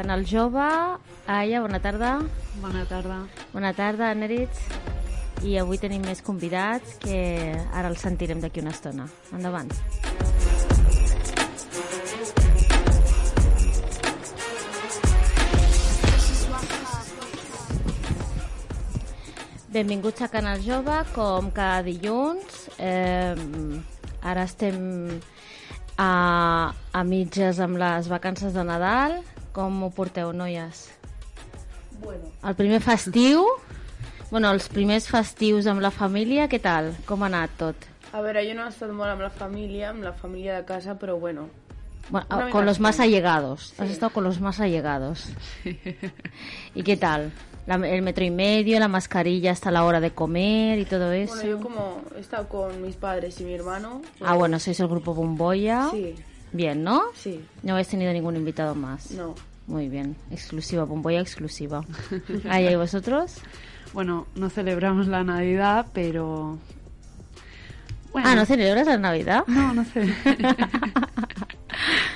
Canal Jove. Aya, bona tarda. Bona tarda. Bona tarda, Neritz. I avui tenim més convidats que ara els sentirem d'aquí una estona. Endavant. Benvinguts a Canal Jove, com cada dilluns. Eh, ara estem a, a mitges amb les vacances de Nadal. Com ho porteu, noies? Bueno. El primer festiu, bueno, els primers festius amb la família, què tal? Com ha anat tot? A veure, jo no he estat molt amb la família, amb la família de casa, però bueno. Bueno, Una con los sí. más allegados. Has estado con los más allegados. ¿Y qué tal? La- el metro y medio, la mascarilla hasta la hora de comer y todo eso. Bueno, yo como he estado con mis padres y mi hermano... pues, Ah, bueno, sois el grupo Bomboya. Sí, Bien, ¿no? sí, No habéis tenido ningún invitado más. no. Muy bien, exclusiva, Bomboya exclusiva. ¿Ahí y vosotros? Bueno, no celebramos la Navidad, pero... Bueno, Ah, ¿no celebras la Navidad? No, no sé.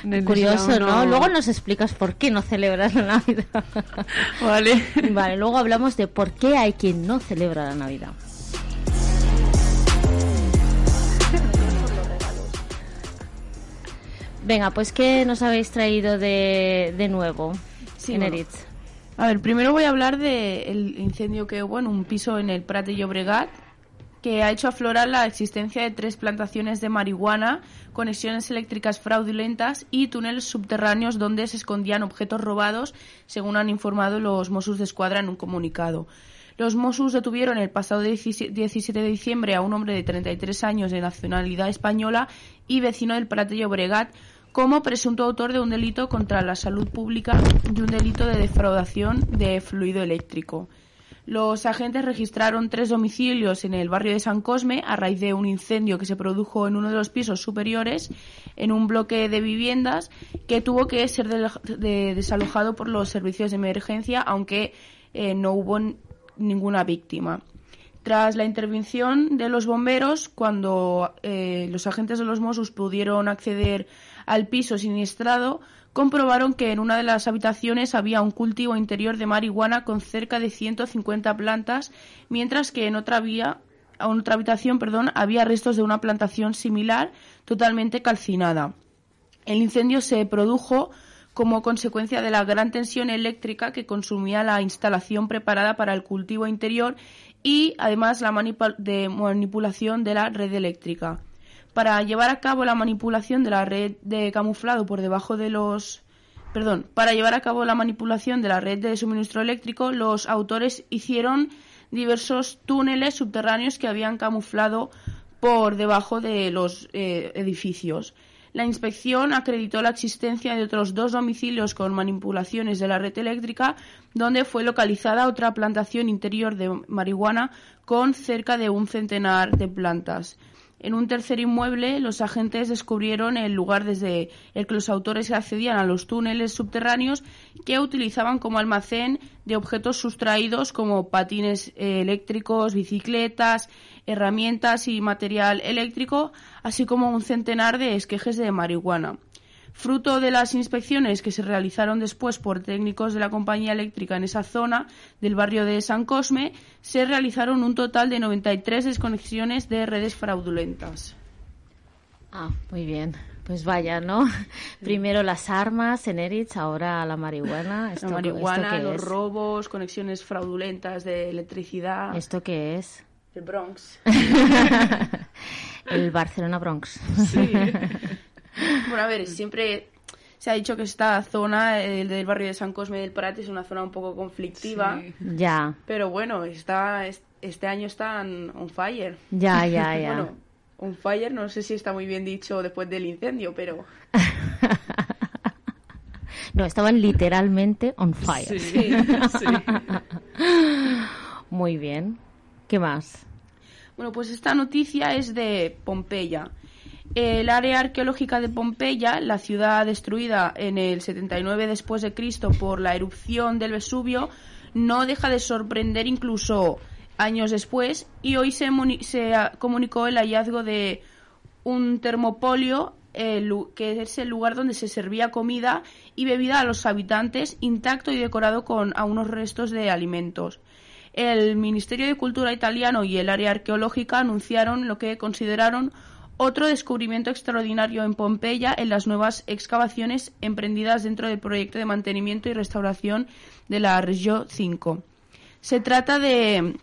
Curioso, ¿no? Luego nos explicas por qué no celebras la Navidad. Vale. vale, luego hablamos de por qué hay quien no celebra la Navidad. Venga, pues ¿qué nos habéis traído de, de nuevo Sí, en bueno. Eritz? A ver, primero voy a hablar del incendio que hubo en un piso en el Prat de Llobregat que ha hecho aflorar la existencia de tres plantaciones de marihuana, conexiones eléctricas fraudulentas y túneles subterráneos donde se escondían objetos robados, según han informado los Mossos de Escuadra en un comunicado. Los Mossos detuvieron el pasado 17 17 de diciembre a un hombre de 33 años de nacionalidad española y vecino del Prat de Llobregat como presunto autor de un delito contra la salud pública y un delito de defraudación de fluido eléctrico. Los agentes registraron tres domicilios en el barrio de San Cosme a raíz de un incendio que se produjo en uno de los pisos superiores en un bloque de viviendas que tuvo que ser desalojado por los servicios de emergencia, aunque eh, no hubo ninguna víctima. Tras la intervención de los bomberos, cuando eh, los agentes de los Mossos pudieron acceder al piso siniestrado, comprobaron que en una de las habitaciones había un cultivo interior de marihuana con cerca de 150 plantas, mientras que en otra, vía, en otra habitación perdón, había restos de una plantación similar totalmente calcinada. El incendio se produjo como consecuencia de la gran tensión eléctrica que consumía la instalación preparada para el cultivo interior y además la manipulación de la red eléctrica. Para llevar a cabo la manipulación de la red de camuflado por debajo de los perdón, para llevar a cabo la manipulación de la red de suministro eléctrico, los autores hicieron diversos túneles subterráneos que habían camuflado por debajo de los eh, edificios. La inspección acreditó la existencia de otros dos domicilios con manipulaciones de la red eléctrica, donde fue localizada otra plantación interior de marihuana con cerca de un centenar de plantas. En un tercer inmueble, los agentes descubrieron el lugar desde el que los autores accedían a los túneles subterráneos que utilizaban como almacén de objetos sustraídos como patines eh, eléctricos, bicicletas, herramientas y material eléctrico, así como un centenar de esquejes de marihuana. Fruto de las inspecciones que se realizaron después por técnicos de la compañía eléctrica en esa zona del barrio de San Cosme, se realizaron un total de 93 desconexiones de redes fraudulentas. Ah, muy bien. Pues vaya, ¿no? Primero las armas en Eritz, ahora la marihuana. ¿Esto, La marihuana, ¿esto qué los es? robos, conexiones fraudulentas de electricidad. ¿Esto qué es? El Bronx. El Barcelona Bronx. Sí. bueno, a ver, siempre se ha dicho que esta zona el del barrio de San Cosme del Prat es una zona un poco conflictiva, Sí. Ya, pero bueno, está es- este año están on fire. ya, ya, ya. Bueno, on fire, no sé si está muy bien dicho después del incendio, pero No, estaban literalmente on fire. Sí, sí. Muy bien. ¿Qué más? Bueno, pues esta noticia es de Pompeya. El área arqueológica de Pompeya, la ciudad destruida en el 79 después de Cristo por la erupción del Vesubio, no deja de sorprender incluso años después y hoy se, muni- se comunicó el hallazgo de un termopolio el que es el lugar donde se servía comida y bebida a los habitantes intacto y decorado con a unos restos de alimentos. El Ministerio de Cultura italiano y el área arqueológica anunciaron lo que consideraron otro descubrimiento extraordinario en Pompeya en las nuevas excavaciones emprendidas dentro del proyecto de mantenimiento y restauración de la Región 5. Se trata de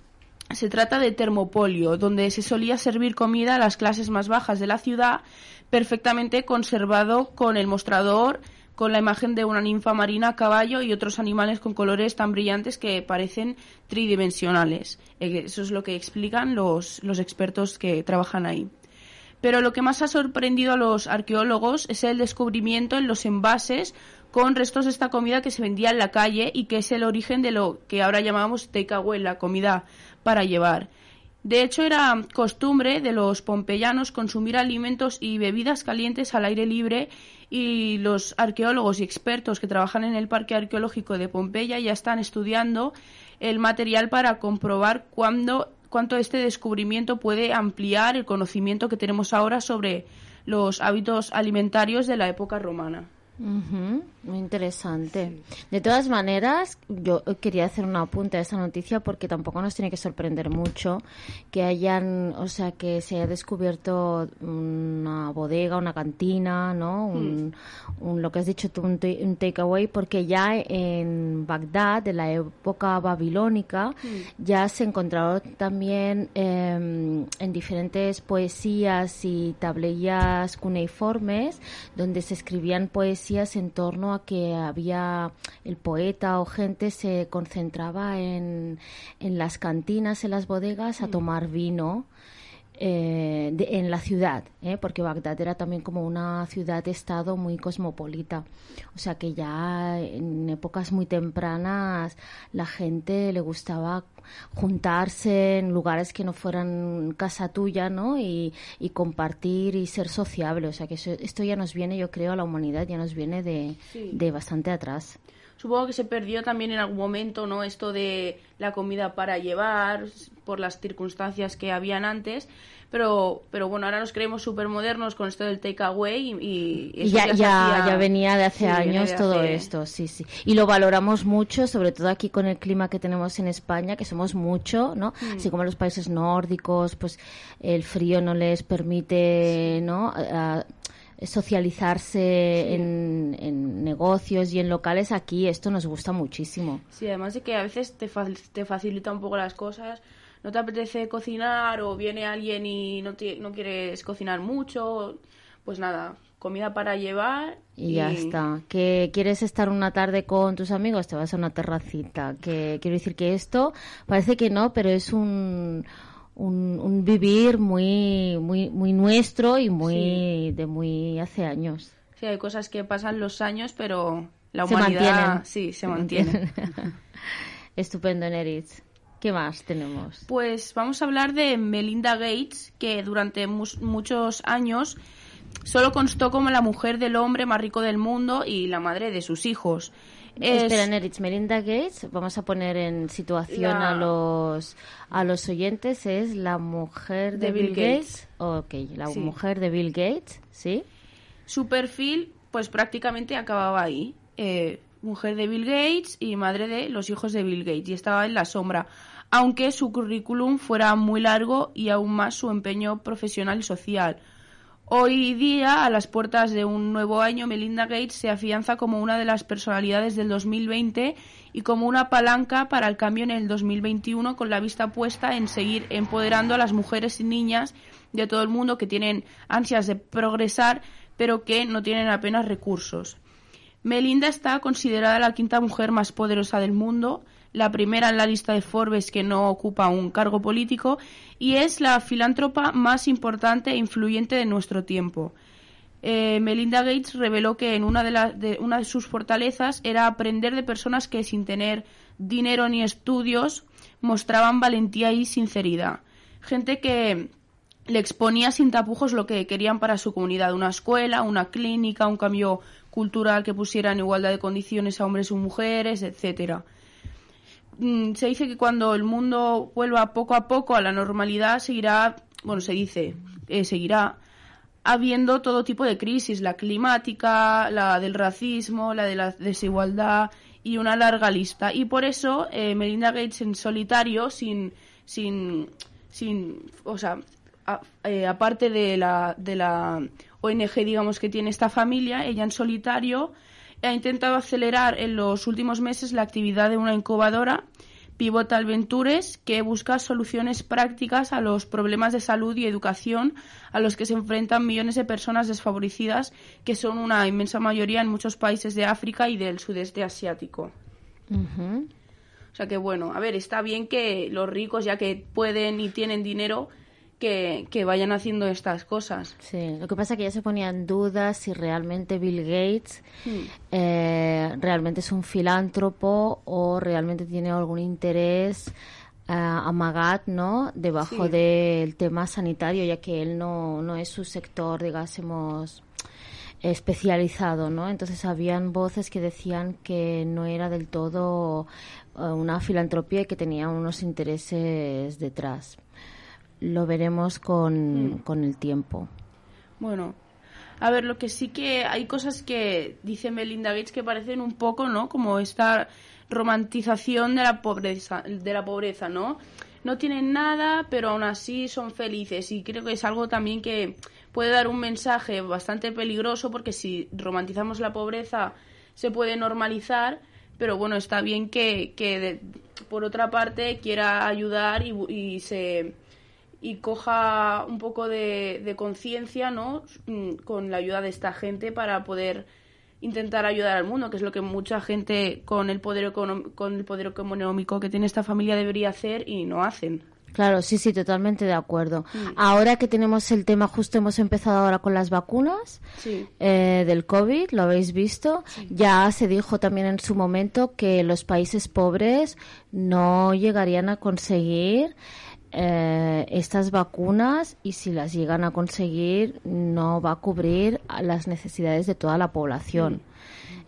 se trata de termopolio, donde se solía servir comida a las clases más bajas de la ciudad, perfectamente conservado con el mostrador, con la imagen de una ninfa marina a caballo y otros animales con colores tan brillantes que parecen tridimensionales. Eh, Eso es lo que explican los, los expertos que trabajan ahí. Pero lo que más ha sorprendido a los arqueólogos es el descubrimiento en los envases con restos de esta comida que se vendía en la calle y que es el origen de lo que ahora llamamos takeaway, la comida para llevar. De hecho, era costumbre de los pompeyanos consumir alimentos y bebidas calientes al aire libre y los arqueólogos y expertos que trabajan en el Parque Arqueológico de Pompeya ya están estudiando el material para comprobar cuándo, cuánto este descubrimiento puede ampliar el conocimiento que tenemos ahora sobre los hábitos alimentarios de la época romana. Ujú, Muy interesante. De todas maneras, yo quería hacer un apunte a esta noticia porque tampoco nos tiene que sorprender mucho que hayan, o sea, que se haya descubierto una bodega, una cantina, ¿no? Un, un- lo que has dicho tú, un, un takeaway, porque ya en Bagdad, de la época babilónica, ya se encontraron también eh, en diferentes poesías y tablillas cuneiformes donde se escribían poesías en torno a que había el poeta o gente se concentraba en, en las cantinas, en las bodegas a tomar vino. Eh, de- en la ciudad, ¿eh? porque Bagdad era también como una ciudad-estado muy cosmopolita. O sea que ya en épocas muy tempranas la gente le gustaba juntarse en lugares que no fueran casa tuya, ¿no? Y, y compartir y ser sociable. O sea que eso- esto ya nos viene, yo creo, a la humanidad ya nos viene de, Sí. de bastante atrás. Supongo que se perdió también en algún momento, ¿no? Esto de la comida para llevar, por las circunstancias que habían antes. Pero, pero bueno, ahora nos creemos súper modernos con esto del takeaway y, y Y ya, ya, hacía- ya venía de hace Sí, años de todo hace- esto, sí, sí. Y lo valoramos mucho, sobre todo aquí con el clima que tenemos en España, que somos mucho, ¿no? Mm. Así como los países nórdicos, pues el frío no les permite, ¿no? A- a socializarse en, en negocios y en locales, aquí esto nos gusta muchísimo. Sí, además de que a veces te, fa- te facilita un poco las cosas. No te apetece cocinar o viene alguien y no, te- no quieres cocinar mucho. Pues nada, comida para llevar. Y ya está. Que quieres estar una tarde con tus amigos, te vas a una terracita. Que quiero decir que esto parece que no, pero es un, un, un vivir muy, muy, muy nuestro y muy de muy hace años. Sí, hay cosas que pasan los años, pero la Se humanidad mantienen. sí se mantiene. Estupendo, Neritz. ¿Qué más tenemos? Pues vamos a hablar de Melinda Gates, que durante muchos años solo constó como la mujer del hombre más rico del mundo y la madre de sus hijos. Es- Espera, Neritz, Melinda Gates, vamos a poner en situación La- a los a los oyentes, es la mujer de, De Bill, Bill Gates. Gates. Ok, la Sí. mujer de Bill Gates, ¿sí? Su perfil, pues prácticamente acababa ahí. Eh, mujer de Bill Gates y madre de los hijos de Bill Gates. Y estaba en la sombra. Aunque su currículum fuera muy largo y aún más su empeño profesional y social. Hoy día, a las puertas de un nuevo año, Melinda Gates se afianza como una de las personalidades del 2020 y como una palanca para el cambio en el 2021 con la vista puesta en seguir empoderando a las mujeres y niñas de todo el mundo que tienen ansias de progresar pero que no tienen apenas recursos. Melinda está considerada la quinta mujer más poderosa del mundo, la primera en la lista de Forbes que no ocupa un cargo político y es la filántropa más importante e influyente de nuestro tiempo. Eh, Melinda Gates reveló que en una de, de, una de sus fortalezas era aprender de personas que sin tener dinero ni estudios mostraban valentía y sinceridad. Gente que le exponía sin tapujos lo que querían para su comunidad, una escuela, una clínica, un cambio cultural que pusiera en igualdad de condiciones a hombres y mujeres, etcétera. Mm, se dice que cuando el mundo vuelva poco a poco a la normalidad seguirá, bueno, se dice, eh, seguirá habiendo todo tipo de crisis, la climática, la del racismo, la de la desigualdad y una larga lista. Y por eso eh, Melinda Gates en solitario, sin, sin, sin, o sea, eh, aparte de la, de la ONG, digamos, que tiene esta familia, ella en solitario ha intentado acelerar en los últimos meses la actividad de una incubadora, Pivotal Ventures, que busca soluciones prácticas a los problemas de salud y educación a los que se enfrentan millones de personas desfavorecidas, que son una inmensa mayoría en muchos países de África y del sudeste asiático. O sea que bueno, a ver, está bien que los ricos, ya que pueden y tienen dinero, que, vayan haciendo estas cosas. Sí, lo que pasa es que ya se ponía en duda si realmente Bill Gates hmm. eh, realmente es un filántropo o realmente tiene algún interés uh, amagat, ¿no? Debajo del tema sanitario, ya que él no, no es su sector, digásemos especializado, ¿no? Entonces habían voces que decían que no era del todo eh, una filantropía y que tenía unos intereses detrás lo veremos con, mm. con el tiempo. Bueno, a ver, lo que sí que hay cosas que dice Melinda Gates que parecen un poco, ¿no? Como esta romantización de la pobreza, de la pobreza, ¿no? No tienen nada, pero aún así son felices y creo que es algo también que puede dar un mensaje bastante peligroso porque si romantizamos la pobreza se puede normalizar, pero bueno, está bien que, que por otra parte quiera ayudar y, y se y coja un poco de, conciencia, ¿no? Mm, con la ayuda de esta gente para poder intentar ayudar al mundo, que es lo que mucha gente con el poder con el poder económico que tiene esta familia debería hacer y no hacen. Claro, sí, sí, totalmente de acuerdo. Mm. Ahora que tenemos el tema, justo hemos empezado ahora con las vacunas eh, del COVID, lo habéis visto, ya se dijo también en su momento que los países pobres no llegarían a conseguir eh, estas vacunas y si las llegan a conseguir no va a cubrir las necesidades de toda la población. Mm.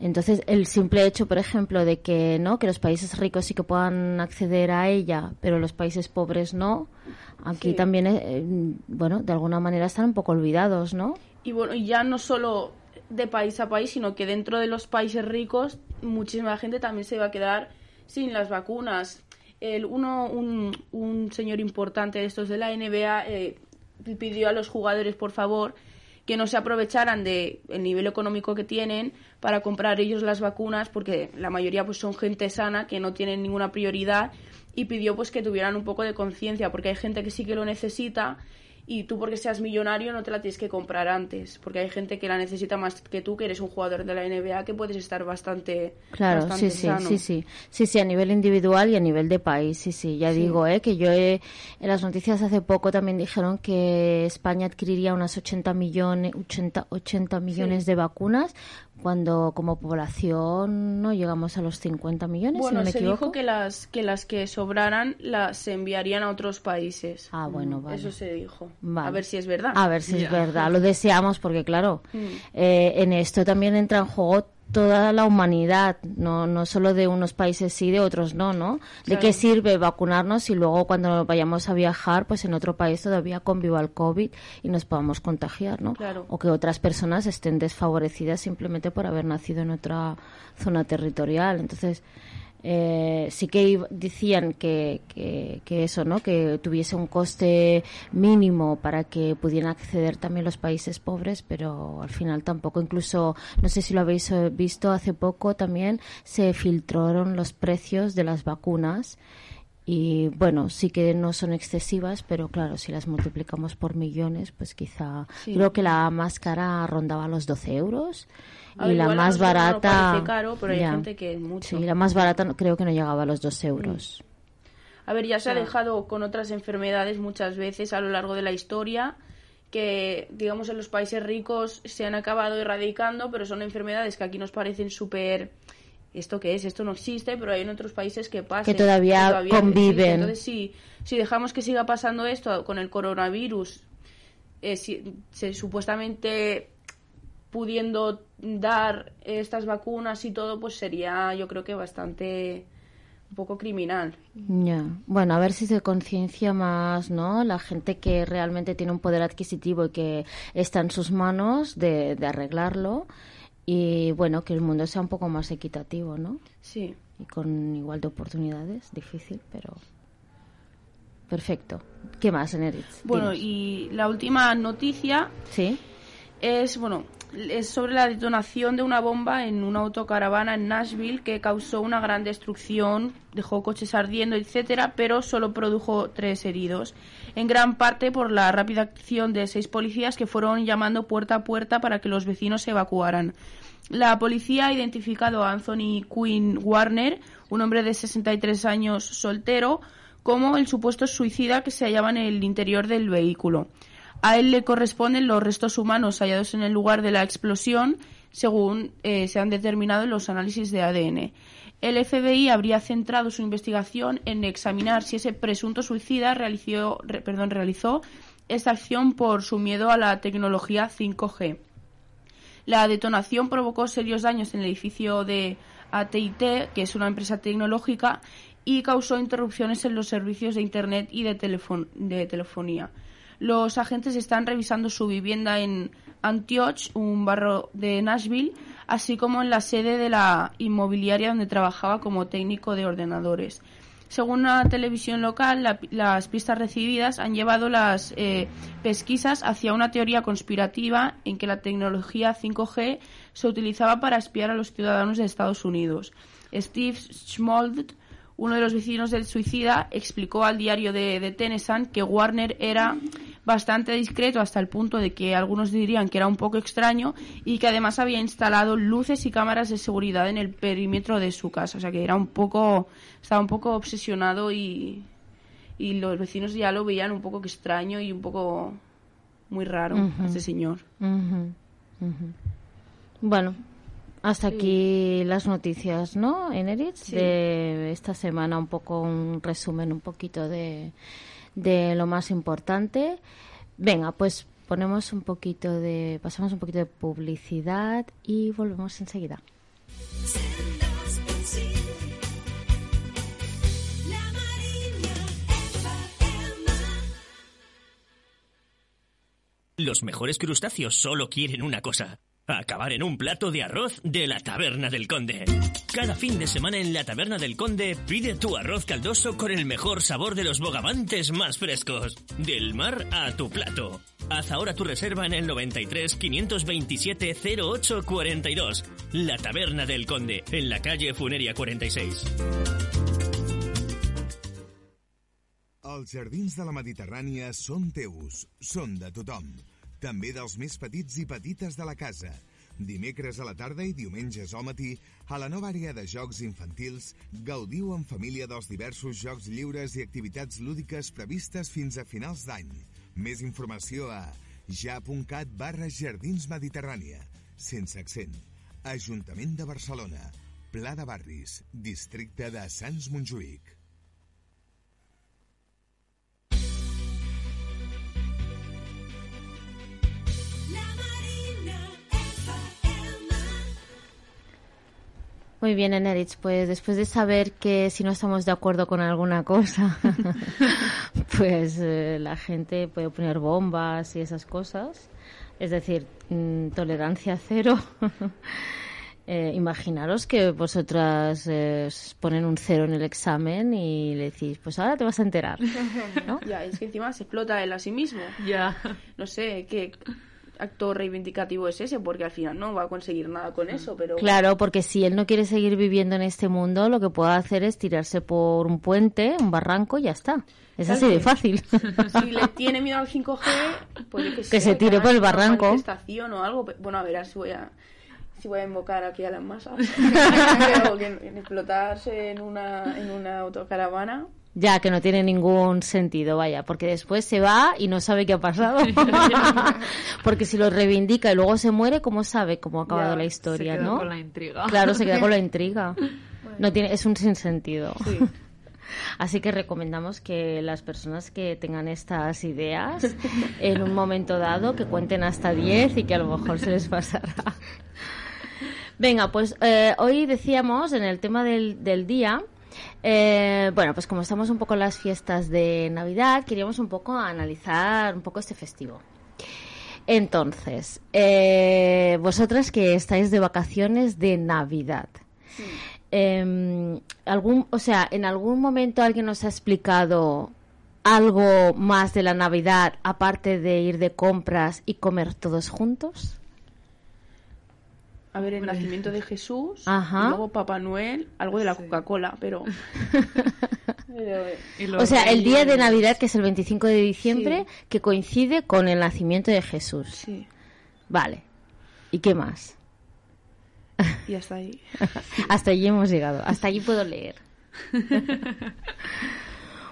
Entonces, el simple hecho, por ejemplo, de que no que los países ricos sí que puedan acceder a ella, pero los países pobres no, aquí también, eh, bueno, de alguna manera están un poco olvidados, ¿no? Y bueno, y ya no solo de país a país, sino que dentro de los países ricos muchísima gente también se va a quedar sin las vacunas el, uno, un, un, señor importante de estos de la NBA eh, pidió a los jugadores, por favor, que no se aprovecharan del el nivel económico que tienen para comprar ellos las vacunas, porque la mayoría pues son gente sana que no tienen ninguna prioridad y pidió pues que tuvieran un poco de conciencia, porque hay gente que sí que lo necesita y tú porque seas millonario no te la tienes que comprar antes, porque hay gente que la necesita más que tú, que eres un jugador de la NBA, que puedes estar bastante Claro, sí, sí, sí, sí. Sí, sí, a nivel individual y a nivel de país, sí, sí. Ya digo, eh, que yo he, en las noticias hace poco también dijeron que España adquiriría unas 80 millones 80, 80 millones de vacunas cuando como población no llegamos a los 50 millones. Bueno, si no me se equivoco. dijo que las que las que sobraran las enviarían a otros países. Ah, bueno, vale. Eso se dijo. A ver si es verdad. A ver si es verdad. Lo deseamos porque, claro, mm. eh, en esto también entra en juego toda la humanidad, no, no solo de unos países sí, de otros no, ¿no? ¿De qué sirve vacunarnos si luego cuando vayamos a viajar, pues en otro país todavía conviva el COVID y nos podamos contagiar, ¿no? O que otras personas estén desfavorecidas simplemente por haber nacido en otra zona territorial. Entonces, eh, sí que decían que, que, que, eso, ¿no? Que tuviese un coste mínimo para que pudieran acceder también los países pobres, pero al final tampoco. Incluso, no sé si lo habéis eh, visto, hace poco también se filtraron los precios de las vacunas y bueno, sí que no son excesivas, pero claro, si las multiplicamos por millones, pues quizá creo que la más cara rondaba los 12 euros y la más barata. No caro, pero hay gente que mucho. Sí, la más barata creo que no llegaba a los 2 euros. A ver, ya se ha dejado con otras enfermedades muchas veces a lo largo de la historia que, digamos, en los países ricos se han acabado erradicando, pero son enfermedades que aquí nos parecen súper ¿esto qué es? Esto no existe, pero hay en otros países que pasa. Que todavía, conviven. Entonces, si, si dejamos que siga pasando esto con el coronavirus, eh, se, supuestamente pudiendo dar estas vacunas y todo, pues sería, yo creo que bastante un poco criminal. Ya. Bueno, a ver si se conciencia más, ¿no? La gente que realmente tiene un poder adquisitivo y que está en sus manos de, de arreglarlo y bueno, que el mundo sea un poco más equitativo, ¿no? Sí. Y con igual de oportunidades, difícil, pero perfecto. ¿Qué más, Eneritz? Bueno, y la última noticia ¿Sí? es, bueno, es sobre la detonación de una bomba en una autocaravana en Nashville que causó una gran destrucción, dejó coches ardiendo, etcétera, pero solo produjo tres heridos, en gran parte por la rápida acción de seis policías que fueron llamando puerta a puerta para que los vecinos se evacuaran. La policía ha identificado a Anthony Quinn Warner, un hombre de 63 años soltero, como el supuesto suicida que se hallaba en el interior del vehículo. A él le corresponden los restos humanos hallados en el lugar de la explosión, según eh, se han determinado en los análisis de ADN. El FBI habría centrado su investigación en examinar si ese presunto suicida realizó, esta acción por su miedo a la tecnología 5G. La detonación provocó serios daños en el edificio de AT&T, que es una empresa tecnológica, y causó interrupciones en los servicios de Internet y de telefonía. Los agentes están revisando su vivienda en Antioch, un barrio de Nashville, así como en la sede de la inmobiliaria donde trabajaba como técnico de ordenadores. Según una televisión local, las pistas recibidas han llevado las eh, pesquisas hacia una teoría conspirativa en que la tecnología 5G se utilizaba para espiar a los ciudadanos de Estados Unidos. Steve Schmold, uno de los vecinos del suicida, explicó al diario de, de que Warner era bastante discreto hasta el punto de que algunos dirían que era un poco extraño y que además había instalado luces y cámaras de seguridad en el perímetro de su casa, o sea que era un poco estaba un poco obsesionado y y los vecinos ya lo veían un poco extraño y un poco muy raro este señor. Bueno, hasta aquí las noticias, ¿no, Eneritz? De esta semana, un poco un resumen, un poquito de, de lo más importante. Venga, pues ponemos un poquito de, pasamos un poquito de publicidad y volvemos enseguida. Los mejores crustáceos solo quieren una cosa Acabar en un plato de arroz de la Taberna del Conde. Cada fin de semana en la Taberna del Conde pide tu arroz caldoso con el mejor sabor de los bogavantes más frescos. Del mar a tu plato. Haz ahora tu reserva en el 93 527 08 42. La Taberna del Conde, en la calle Funeria 46. Els jardins de la Mediterrània són teus, són de tothom. També dels més petits i petites de la casa. Dimecres a la tarda i diumenges al matí, a la nova àrea de jocs infantils, gaudiu en família dels diversos jocs lliures i activitats lúdiques previstes fins a finals d'any. Més informació a ja.cat barra Jardins Mediterrània, sense accent. Ajuntament de Barcelona, Pla de Barris, districte de Sants Montjuïc. Muy bien, Eneritz, pues después de saber que si no estamos de acuerdo con alguna cosa, pues eh, la gente puede poner bombas y esas cosas, es decir, mm, tolerancia cero. Eh, imaginaros que vosotras eh, os ponen un cero en el examen y le decís, pues ahora te vas a enterar. ¿no? Ya, es que encima se explota él a sí mismo. Ya. No sé qué acto reivindicativo es ese, porque al final no va a conseguir nada con eso, pero... Claro, porque si él no quiere seguir viviendo en este mundo, lo que puede hacer es tirarse por un puente, un barranco y ya está. Es así de fácil. Si le tiene miedo al 5G, pues yo qué Que sé, se tire por el una barranco. manifestación o algo. Bueno, a ver, si voy a, si voy a invocar aquí a las masas. Pero que en explotarse en una, en una autocaravana... Ya, que no tiene ningún sentido, vaya, porque después se va y no sabe qué ha pasado. porque si lo reivindica y luego se muere, ¿cómo sabe cómo ha acabado Ya, la Se historia, quedó no? con la intriga. Claro, se queda con la intriga. No tiene, es un sinsentido. Sí. Así que recomendamos que las personas que tengan estas ideas en un momento dado que cuenten hasta 10 y que a lo mejor se les pasará. Venga, pues eh, hoy decíamos en el tema del, del día, eh, bueno, pues como estamos un poco en las fiestas de Navidad, queríamos un poco analizar un poco este festivo. Entonces, eh, vosotras que estáis de vacaciones de Navidad, eh, algún, o sea, en algún momento alguien nos ha explicado algo más de la Navidad aparte de ir de compras y comer todos juntos. A ver, el nacimiento de Jesús, Ajá. y luego Papá Noel, algo de la Coca-Cola, pero... pero, eh, O sea, el día de. Navidad, que es el 25 de diciembre, Sí. que coincide con el nacimiento de Jesús. sí, Vale. ¿Y qué más? y hasta ahí. Hasta allí hemos llegado. Hasta allí puedo leer.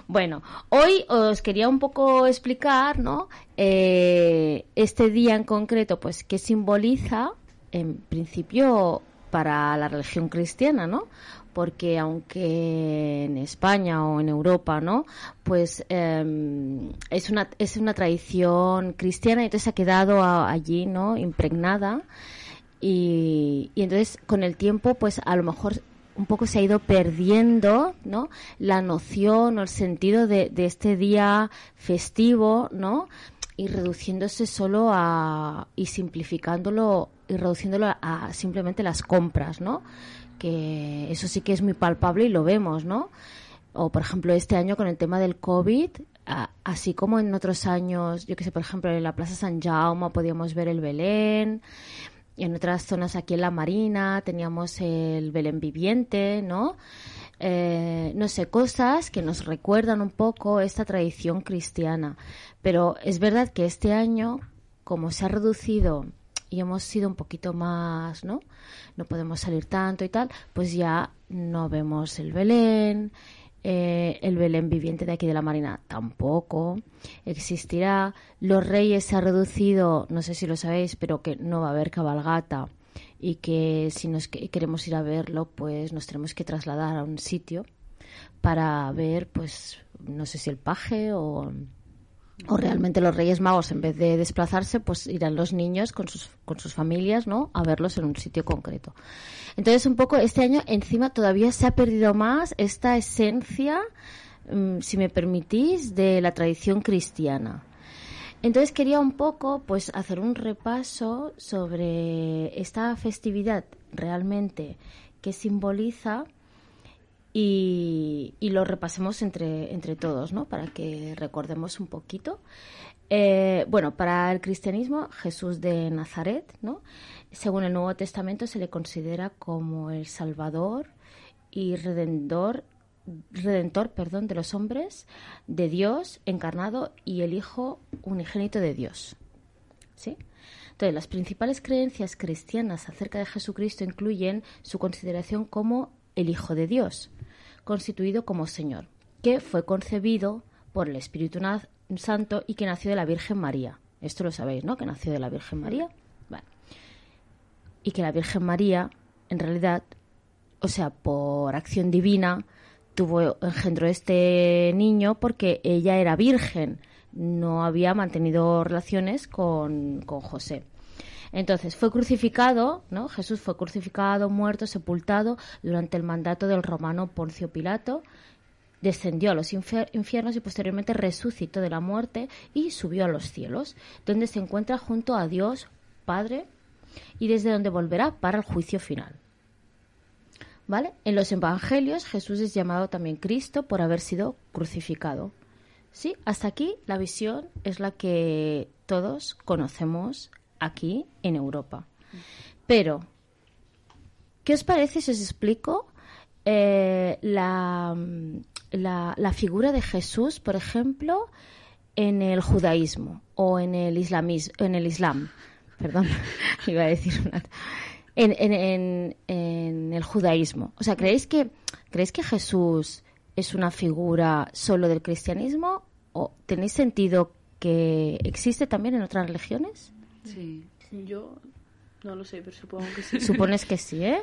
Bueno, hoy os quería un poco explicar, ¿no? Eh, este día en concreto, pues, qué simboliza, en principio, para la religión cristiana, ¿no? Porque aunque en España o en Europa, ¿no? Pues eh, es una es una tradición cristiana y entonces ha quedado allí, ¿no? Impregnada y, y entonces con el tiempo pues a lo mejor un poco se ha ido perdiendo no la noción o el sentido de, de este día festivo no y reduciéndose solo a y simplificándolo y reduciéndolo a, simplemente las compras no que eso sí que es muy palpable y lo vemos no o por ejemplo este año con el tema del COVID, así como en otros años, yo que sé, por ejemplo en la Plaza San Jaume podíamos ver el Belén, y en otras zonas aquí en la Marina teníamos el Belén viviente, ¿no? Eh, no sé, cosas que nos recuerdan un poco esta tradición cristiana. Pero es verdad que este año, como se ha reducido y hemos sido un poquito más, ¿no? No podemos salir tanto y tal, pues ya no vemos el Belén, eh, el Belén viviente de aquí de la Marina tampoco existirá. Los Reyes se ha reducido, no sé si lo sabéis, pero que no va a haber cabalgata y que si nos que- queremos ir a verlo, pues nos tenemos que trasladar a un sitio para ver, pues, no sé si el paje o, o realmente los Reyes Magos, en vez de desplazarse, pues irán los niños con sus, con sus familias, ¿no? A verlos en un sitio concreto. Entonces, un poco este año encima todavía se ha perdido más esta esencia, mm, si me permitís, de la tradición cristiana. Entonces quería un poco pues hacer un repaso sobre esta festividad realmente que simboliza y, lo repasemos entre, entre todos, ¿no? Para que recordemos un poquito. Eh, bueno, para el cristianismo, Jesús de Nazaret, ¿no? Según el Nuevo Testamento, se le considera como el Salvador y Redentor, Redentor, perdón, de los hombres, de Dios encarnado y el Hijo unigénito de Dios. ¿Sí? Entonces, las principales creencias cristianas acerca de Jesucristo incluyen su consideración como el Hijo de Dios, constituido como Señor, que fue concebido por el Espíritu Santo y que nació de la Virgen María. Esto lo sabéis, ¿no? Que nació de la Virgen María. Y que la Virgen María, en realidad, o sea, por acción divina, tuvo engendró este niño porque ella era virgen, no había mantenido relaciones con, con José. Entonces fue crucificado, ¿no? Jesús fue crucificado, muerto, sepultado durante el mandato del romano Poncio Pilato, descendió a los infiernos y posteriormente resucitó de la muerte y subió a los cielos, donde se encuentra junto a Dios Padre y desde donde volverá para el juicio final. ¿Vale? En los evangelios Jesús es llamado también Cristo por haber sido crucificado. Sí, hasta aquí la visión es la que todos conocemos aquí en Europa. Pero, ¿qué os parece si os explico eh, la, la, la figura de Jesús, por ejemplo, en el judaísmo o en el, islamismo, en el islam? Perdón, iba a decir una en, en, en, el judaísmo. O sea, ¿creéis que, ¿creéis que Jesús es una figura solo del cristianismo o tenéis sentido que existe también en otras religiones? Sí. Yo no lo sé, pero supongo que sí. Supones que sí, ¿eh?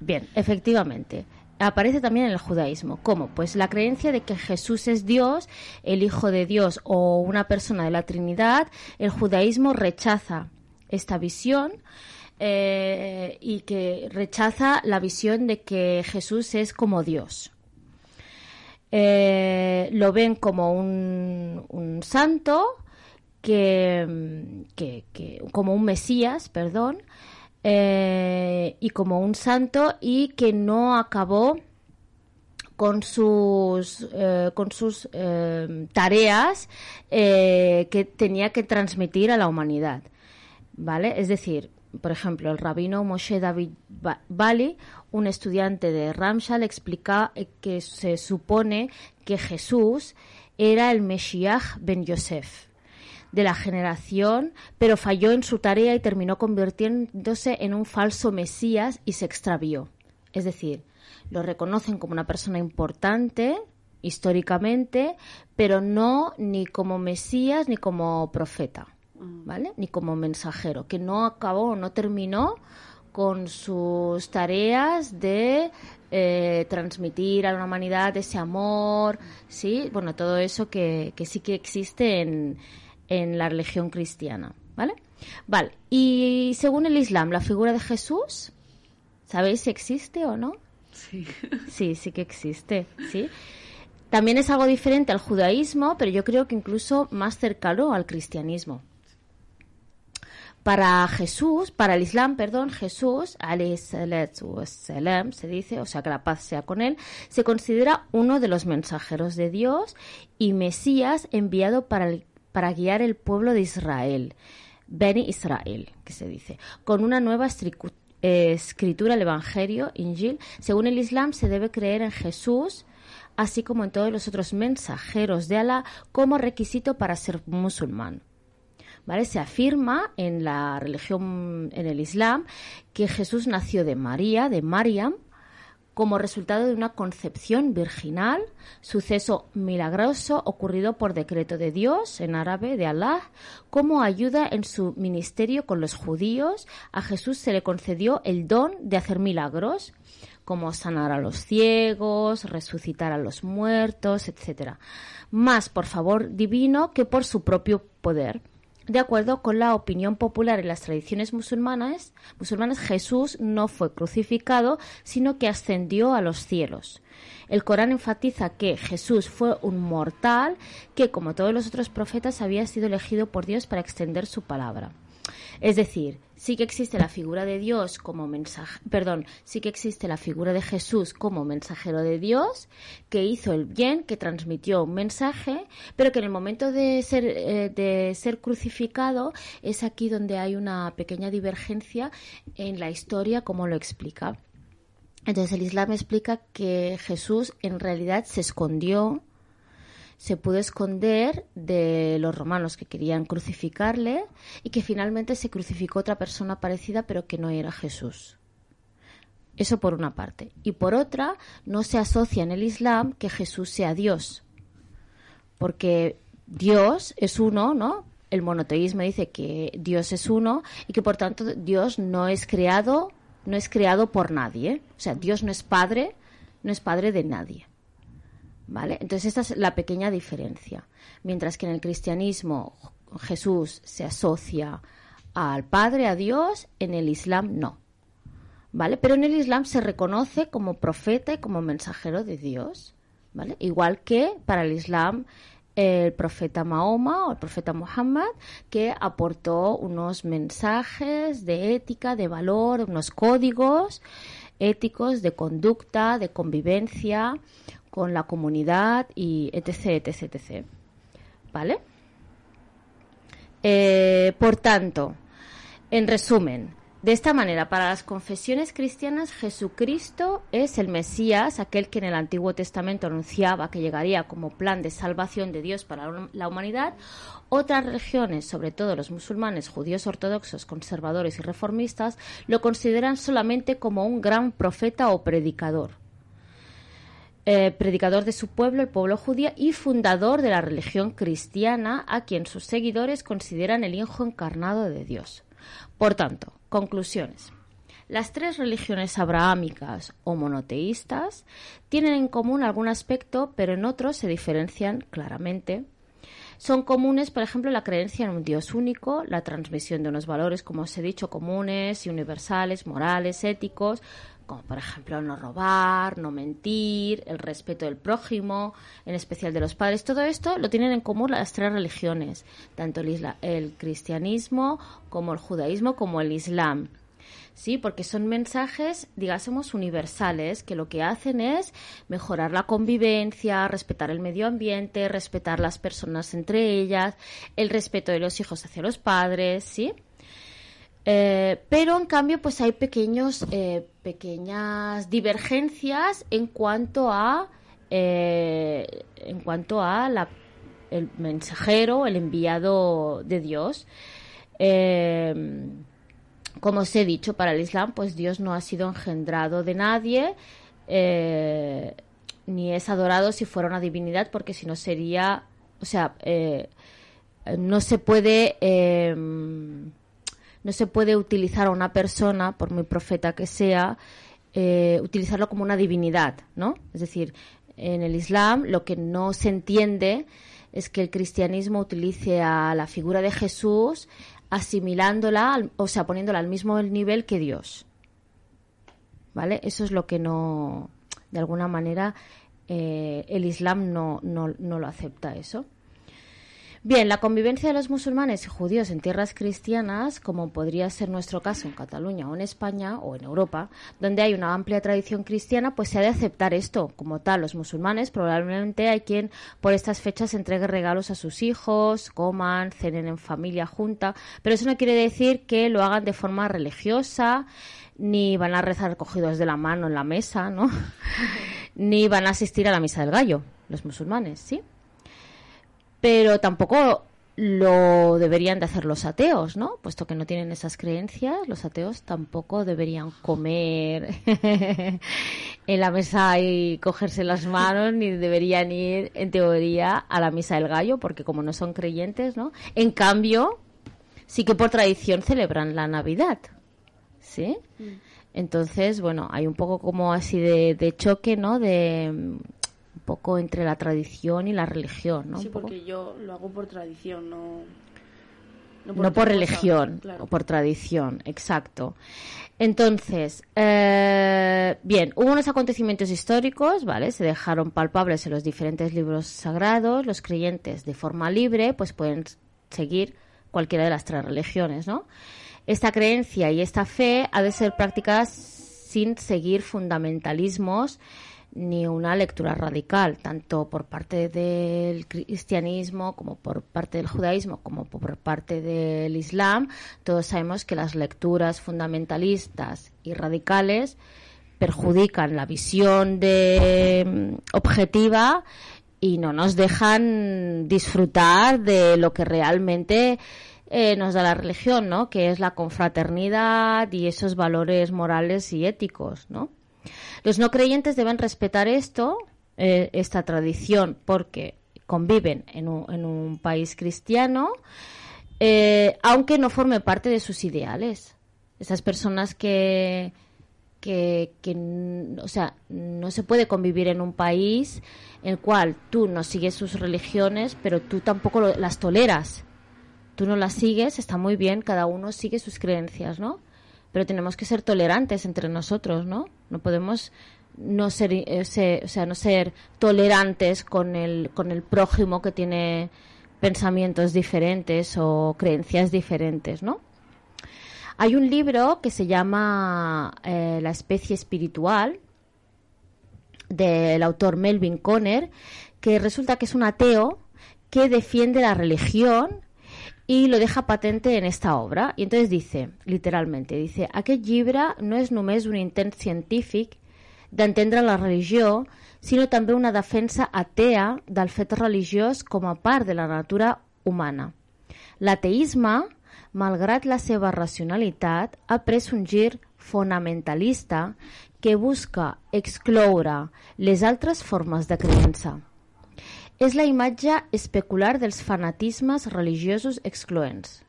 Bien, efectivamente. Aparece también en el judaísmo. ¿Cómo? Pues la creencia de que Jesús es Dios, el Hijo de Dios o una persona de la Trinidad. El judaísmo rechaza esta visión eh, y que rechaza la visión de que Jesús es como Dios. Eh, lo ven como un, santo, que, como un Mesías, perdón, eh, y como un santo y que no acabó con sus, con sus tareas que tenía que transmitir a la humanidad. ¿Vale? Es decir, por ejemplo, el rabino Moshe David Bali, un estudiante de Ramshal, explica que se supone que Jesús era el Mesías ben Yosef de la generación, pero falló en su tarea y terminó convirtiéndose en un falso Mesías y se extravió. Es decir, lo reconocen como una persona importante históricamente, pero no ni como Mesías ni como profeta. ¿Vale? Ni como mensajero, que no acabó, no terminó con sus tareas de eh, transmitir a la humanidad ese amor, sí, bueno, todo eso que, que sí que existe en, en la religión cristiana, ¿vale? Vale, y según el Islam, la figura de Jesús, ¿sabéis si existe o no? Sí. Sí, sí que existe, ¿sí? También es algo diferente al judaísmo, pero yo creo que incluso más cercano al cristianismo. Para Jesús, para el Islam, perdón, Jesús, salam, se dice, o sea que la paz sea con él, se considera uno de los mensajeros de Dios y Mesías enviado para, para guiar el pueblo de Israel, Beni Israel, que se dice, con una nueva escritura, el Evangelio, Injil. Según el Islam, se debe creer en Jesús, así como en todos los otros mensajeros de Alá, como requisito para ser musulmán. ¿Vale? Se afirma en la religión, en el Islam, que Jesús nació de María, de Mariam, como resultado de una concepción virginal, suceso milagroso ocurrido por decreto de Dios, en árabe de Allah, como ayuda en su ministerio con los judíos, a Jesús se le concedió el don de hacer milagros, como sanar a los ciegos, resucitar a los muertos, etc. Más por favor divino que por su propio poder. De acuerdo con la opinión popular en las tradiciones musulmanas, musulmanas, Jesús no fue crucificado, sino que ascendió a los cielos. El Corán enfatiza que Jesús fue un mortal que, como todos los otros profetas, había sido elegido por Dios para extender su palabra. Es decir, sí que existe la figura de Dios como mensaje, perdón, sí que existe la figura de Jesús como mensajero de Dios, que hizo el bien, que transmitió un mensaje, pero que en el momento de ser, eh, de ser crucificado es aquí donde hay una pequeña divergencia en la historia, como lo explica. Entonces el Islam explica que Jesús en realidad se escondió se pudo esconder de los romanos que querían crucificarle y que finalmente se crucificó otra persona parecida pero que no era Jesús. Eso por una parte. Y por otra, no se asocia en el Islam que Jesús sea Dios. Porque Dios es uno, ¿no? El monoteísmo dice que Dios es uno y que por tanto Dios no es creado, no es creado por nadie. O sea, Dios no es padre, no es padre de nadie. ¿Vale? Entonces esta es la pequeña diferencia. Mientras que en el cristianismo Jesús se asocia al Padre, a Dios, en el Islam no. ¿Vale? Pero en el Islam se reconoce como profeta y como mensajero de Dios. ¿Vale? Igual que para el Islam el profeta Mahoma o el profeta Muhammad, que aportó unos mensajes de ética, de valor, unos códigos éticos, de conducta, de convivencia con la comunidad y etc, etc, etc. ¿Vale? Eh, por tanto, en resumen, de esta manera, para las confesiones cristianas, Jesucristo es el Mesías, aquel que en el Antiguo Testamento anunciaba que llegaría como plan de salvación de Dios para la humanidad. Otras religiones, sobre todo los musulmanes, judíos ortodoxos, conservadores y reformistas, lo consideran solamente como un gran profeta o predicador. Eh, predicador de su pueblo, el pueblo judío, y fundador de la religión cristiana, a quien sus seguidores consideran el Hijo encarnado de Dios. Por tanto, conclusiones. Las tres religiones abrahámicas o monoteístas tienen en común algún aspecto, pero en otros se diferencian claramente. Son comunes, por ejemplo, la creencia en un Dios único, la transmisión de unos valores, como os he dicho, comunes y universales, morales, éticos, como por ejemplo no robar, no mentir, el respeto del prójimo, en especial de los padres. Todo esto lo tienen en común las tres religiones, tanto el, cristianismo como el judaísmo como el islam. Sí, porque son mensajes, digásemos, universales, que lo que hacen es mejorar la convivencia, respetar el medio ambiente, respetar las personas entre ellas, el respeto de los hijos hacia los padres, ¿sí? Eh, pero en cambio, pues hay pequeños, eh, pequeñas divergencias en cuanto a eh, en cuanto a la, el mensajero, el enviado de Dios. como os he dicho, para el Islam, pues Dios no ha sido engendrado de nadie, ni es adorado si fuera una divinidad, porque si no sería, o sea, no se puede no se puede utilizar a una persona, por muy profeta que sea, eh, utilizarlo como una divinidad, ¿no? Es decir, en el Islam lo que no se entiende es que el cristianismo utilice a la figura de Jesús asimilándola, o sea, poniéndola al mismo nivel que Dios. ¿Vale? Eso es lo que no, de alguna manera, eh, el Islam no, no, no lo acepta eso. Bien, la convivencia de los musulmanes y judíos en tierras cristianas, como podría ser nuestro caso en Cataluña o en España o en Europa, donde hay una amplia tradición cristiana, pues se ha de aceptar esto como tal. Los musulmanes probablemente hay quien por estas fechas entregue regalos a sus hijos, coman, cenen en familia junta, pero eso no quiere decir que lo hagan de forma religiosa, ni van a rezar cogidos de la mano en la mesa, ¿no? ni van a asistir a la misa del gallo, los musulmanes, ¿sí? Pero tampoco lo deberían de hacer los ateos, ¿no? Puesto que no tienen esas creencias, los ateos tampoco deberían comer en la mesa y cogerse las manos, ni deberían ir, en teoría, a la misa del gallo, porque como no son creyentes, ¿no? En cambio, sí que por tradición celebran la Navidad, ¿sí? Mm. Entonces, bueno, hay un poco como así de, de choque, ¿no? De poco entre la tradición y la religión, ¿no? Sí, porque yo lo hago por tradición, no... No por, religión, o por tradición, exacto. Entonces, eh, bien, hubo unos acontecimientos históricos, ¿vale? Se dejaron palpables en los diferentes libros sagrados. Los creyentes, de forma libre, pues pueden seguir cualquiera de las tres religiones, ¿no? Esta creencia y esta fe ha de ser practicada sin seguir fundamentalismos ni una lectura radical, tanto por parte del cristianismo como por parte del judaísmo como por parte del islam. Todos sabemos que las lecturas fundamentalistas y radicales perjudican la visión de mm, objetiva y no nos dejan disfrutar de lo que realmente eh, nos da la religión, ¿no? Que es la confraternidad y esos valores morales y éticos, ¿no? Los no creyentes deben respetar esto, eh, esta tradición, porque conviven en un, país cristiano, eh, aunque no forme parte de sus ideales. Esas personas que, que, o sea, no se puede convivir en un país en el cual tú no sigues sus religiones, pero tú tampoco las toleras. Tú no las sigues, está muy bien, cada uno sigue sus creencias, ¿no? Pero tenemos que ser tolerantes entre nosotros, ¿no? No podemos no ser, eh, o sea, no ser tolerantes con el, con el prójimo que tiene pensamientos diferentes o creencias diferentes, ¿no? Hay un libro que se llama eh, La especie espiritual del autor Melvin Conner, que resulta que es un ateo que defiende la religión y lo deja patente en esta obra. Y entonces dice, literalmente, dice, aquest llibre no és només un intent científic d'entendre la religió, sinó també una defensa atea del fet religiós com a part de la natura humana. L'ateisme, malgrat la seva racionalitat, ha pres un gir fonamentalista que busca excloure les altres formes de creença. És la imatge especular dels fanatismes religiosos excloents.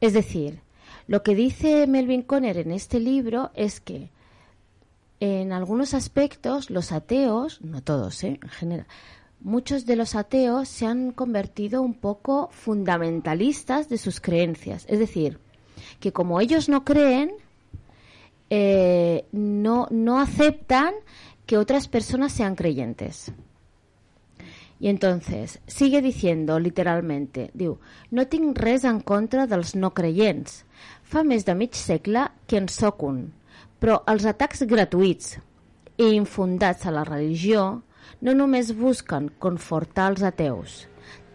Es decir, lo que dice Melvin Conner en este libro es que en algunos aspectos los ateos, no todos, ¿eh? en general, muchos de los ateos se han convertido un poco fundamentalistas de sus creencias. Es decir, que como ellos no creen, eh, no, no aceptan que otras personas sean creyentes. I entonces, sigue diciendo literalmente, diu, no tinc res en contra dels no creients. Fa més de mig segle que en sóc un. Però els atacs gratuïts i infundats a la religió no només busquen confortar els ateus,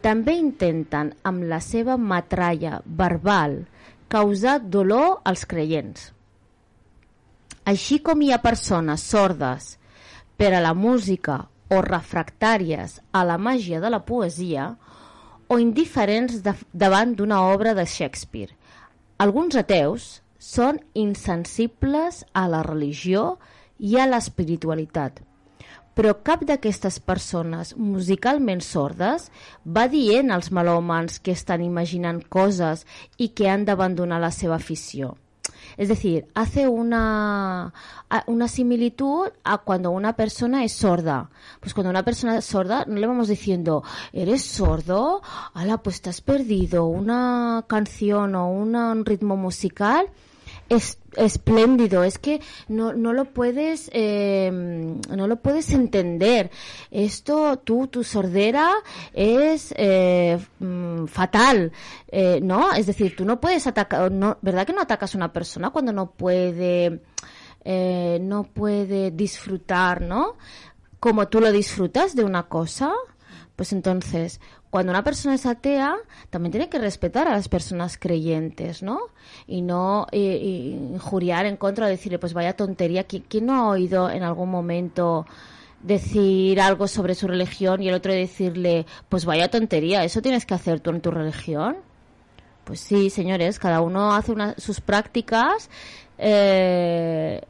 també intenten, amb la seva matralla verbal, causar dolor als creients. Així com hi ha persones sordes per a la música o refractàries a la màgia de la poesia o indiferents de, davant d'una obra de Shakespeare. Alguns ateus són insensibles a la religió i a l'espiritualitat. Però cap d'aquestes persones musicalment sordes va dient als melòmans que estan imaginant coses i que han d'abandonar la seva afició. Es decir, hace una, una similitud a cuando una persona es sorda. Pues cuando una persona es sorda, no le vamos diciendo, ¿eres sordo? Ala, pues te has perdido una canción o un ritmo musical es espléndido, es que no, no lo puedes eh, no lo puedes entender. Esto, tú, tu sordera es eh, mm, fatal, eh, ¿no? Es decir, tú no puedes atacar, no, ¿verdad que no atacas a una persona cuando no puede eh, no puede disfrutar, ¿no? Como tú lo disfrutas de una cosa, pues entonces cuando una persona es atea, también tiene que respetar a las personas creyentes, ¿no? Y no eh, injuriar en contra, decirle, pues vaya tontería. ¿Quién no ha oído en algún momento decir algo sobre su religión y el otro decirle, pues vaya tontería, eso tienes que hacer tú en tu religión? Pues sí, señores, cada uno hace una, sus prácticas eh,